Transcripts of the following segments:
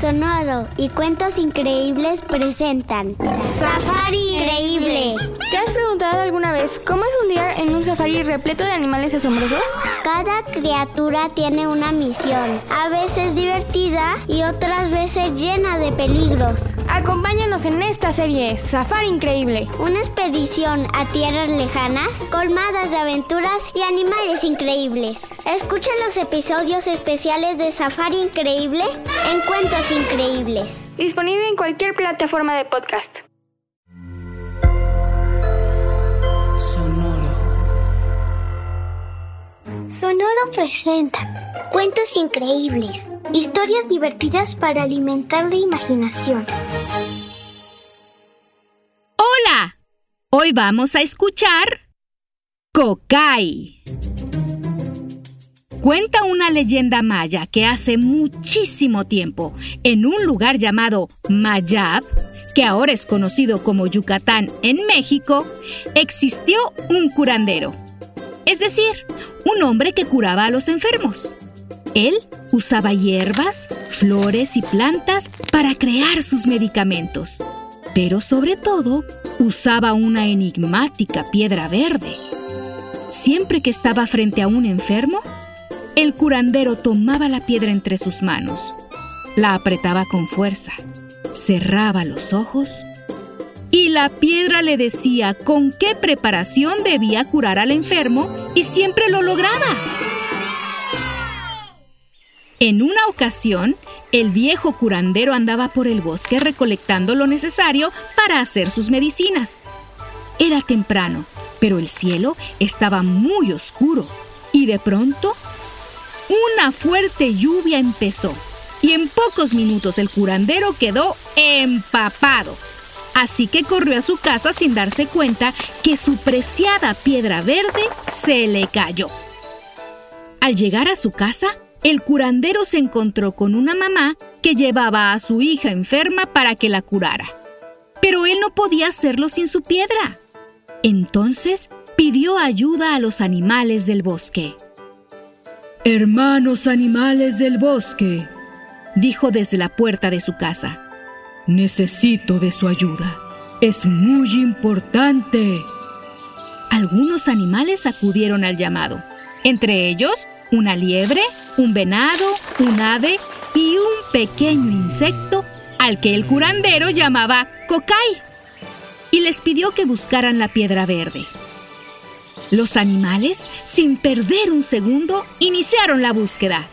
Sonoro y Cuentos Increíbles presentan Safari Increíble. ¿Te has preguntado alguna vez cómo es un día en un safari repleto de animales asombrosos? Cada criatura tiene una misión, a veces divertida y otras veces llena de peligros. Acompáñanos en esta serie Safari Increíble. Una expedición a tierras lejanas, colmadas de aventuras y animales increíbles. Escucha los episodios especiales de Safari Increíble en Cuentos Increíbles. Disponible en cualquier plataforma de podcast. Sonoro. Sonoro presenta Cuentos Increíbles. Historias divertidas para alimentar la imaginación. Hola. Hoy vamos a escuchar Kokai. Cuenta una leyenda maya que hace muchísimo tiempo, en un lugar llamado Mayab, que ahora es conocido como Yucatán en México, existió un curandero. Es decir, un hombre que curaba a los enfermos. Él usaba hierbas, flores y plantas para crear sus medicamentos. Pero sobre todo, usaba una enigmática piedra verde. Siempre que estaba frente a un enfermo, el curandero tomaba la piedra entre sus manos, la apretaba con fuerza, cerraba los ojos y la piedra le decía con qué preparación debía curar al enfermo y siempre lo lograba. En una ocasión, el viejo curandero andaba por el bosque recolectando lo necesario para hacer sus medicinas. Era temprano, pero el cielo estaba muy oscuro y de pronto una fuerte lluvia empezó y en pocos minutos el curandero quedó empapado. Así que corrió a su casa sin darse cuenta que su preciada piedra verde se le cayó. Al llegar a su casa, el curandero se encontró con una mamá que llevaba a su hija enferma para que la curara. Pero él no podía hacerlo sin su piedra. Entonces pidió ayuda a los animales del bosque. Hermanos animales del bosque, dijo desde la puerta de su casa. Necesito de su ayuda. Es muy importante. Algunos animales acudieron al llamado, entre ellos una liebre, un venado, un ave y un pequeño insecto al que el curandero llamaba Cocay, y les pidió que buscaran la piedra verde. Los animales, sin perder un segundo, iniciaron la búsqueda.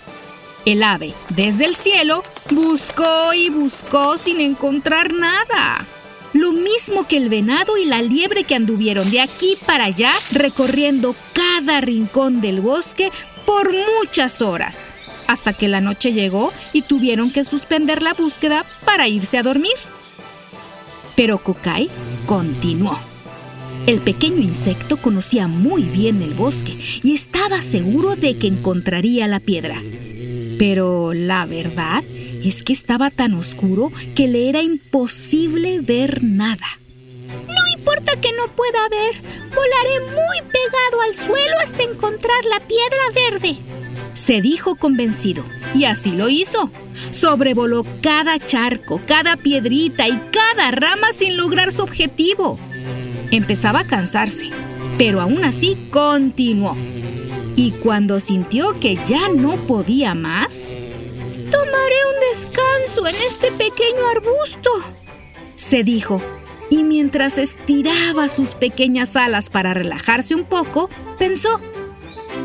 El ave, desde el cielo, buscó y buscó sin encontrar nada. Lo mismo que el venado y la liebre que anduvieron de aquí para allá recorriendo cada rincón del bosque por muchas horas, hasta que la noche llegó y tuvieron que suspender la búsqueda para irse a dormir. Pero Kokai continuó. El pequeño insecto conocía muy bien el bosque y estaba seguro de que encontraría la piedra. Pero la verdad es que estaba tan oscuro que le era imposible ver nada. Importa que no pueda ver, volaré muy pegado al suelo hasta encontrar la piedra verde. Se dijo convencido, y así lo hizo. Sobrevoló cada charco, cada piedrita y cada rama sin lograr su objetivo. Empezaba a cansarse, pero aún así continuó. Y cuando sintió que ya no podía más, Tomaré un descanso en este pequeño arbusto, se dijo, y mientras estiraba sus pequeñas alas para relajarse un poco, pensó,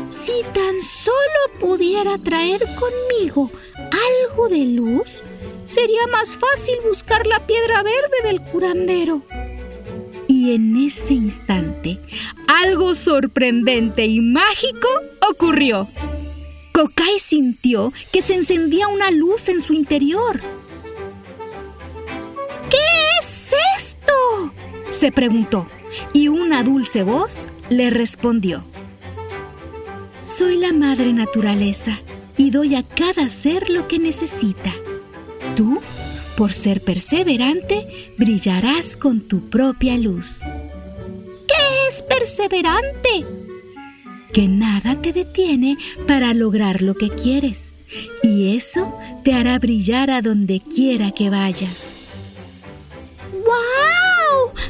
si tan solo pudiera traer conmigo algo de luz, sería más fácil buscar la piedra verde del curandero. Y en ese instante, algo sorprendente y mágico ocurrió. Kokai sintió que se encendía una luz en su interior. Se preguntó, y una dulce voz le respondió. Soy la madre naturaleza y doy a cada ser lo que necesita. Tú por ser perseverante, brillarás con tu propia luz. ¿Qué es perseverante? Que nada te detiene para lograr lo que quieres. Y eso te hará brillar a donde quiera que vayas. ¡Wow!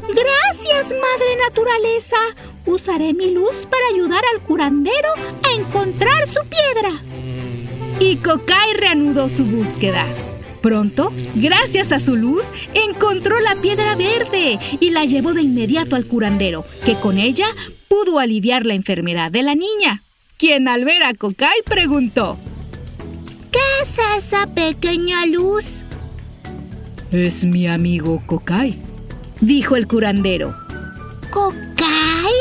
Gracias, Madre Naturaleza. Usaré mi luz para ayudar al curandero a encontrar su piedra. Y Kokai reanudó su búsqueda. Pronto, gracias a su luz, encontró la piedra verde y la llevó de inmediato al curandero, que con ella pudo aliviar la enfermedad de la niña, quien al ver a Kokai preguntó, ¿Qué es esa pequeña luz? Es mi amigo Kokai, dijo el curandero. ¿Kokai?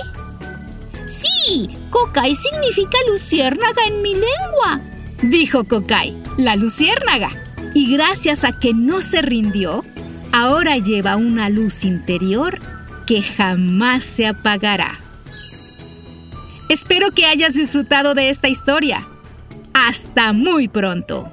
Sí, Kokai significa luciérnaga en mi lengua, dijo Kokai, la luciérnaga. Y gracias a que no se rindió, ahora lleva una luz interior que jamás se apagará. Espero que hayas disfrutado de esta historia. Hasta muy pronto.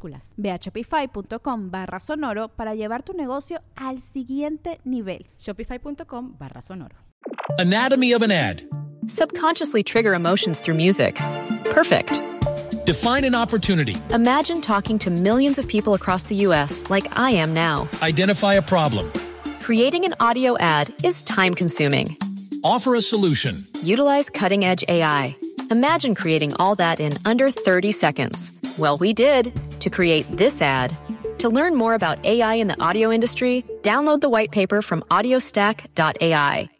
minúsculas. Ve a shopify.com barra sonoro para llevar tu negocio al siguiente nivel. Shopify.com barra sonoro. Anatomy of an ad. Subconsciously trigger emotions through music. Perfect. Define an opportunity. Imagine talking to millions of people across the U.S. like I am now. Identify a problem. Creating an audio ad is time consuming. Offer a solution. Utilize cutting edge AI. Imagine creating all that in under 30 seconds. Well, we did to create this ad. To learn more about AI in the audio industry, download the white paper from audiostack.ai.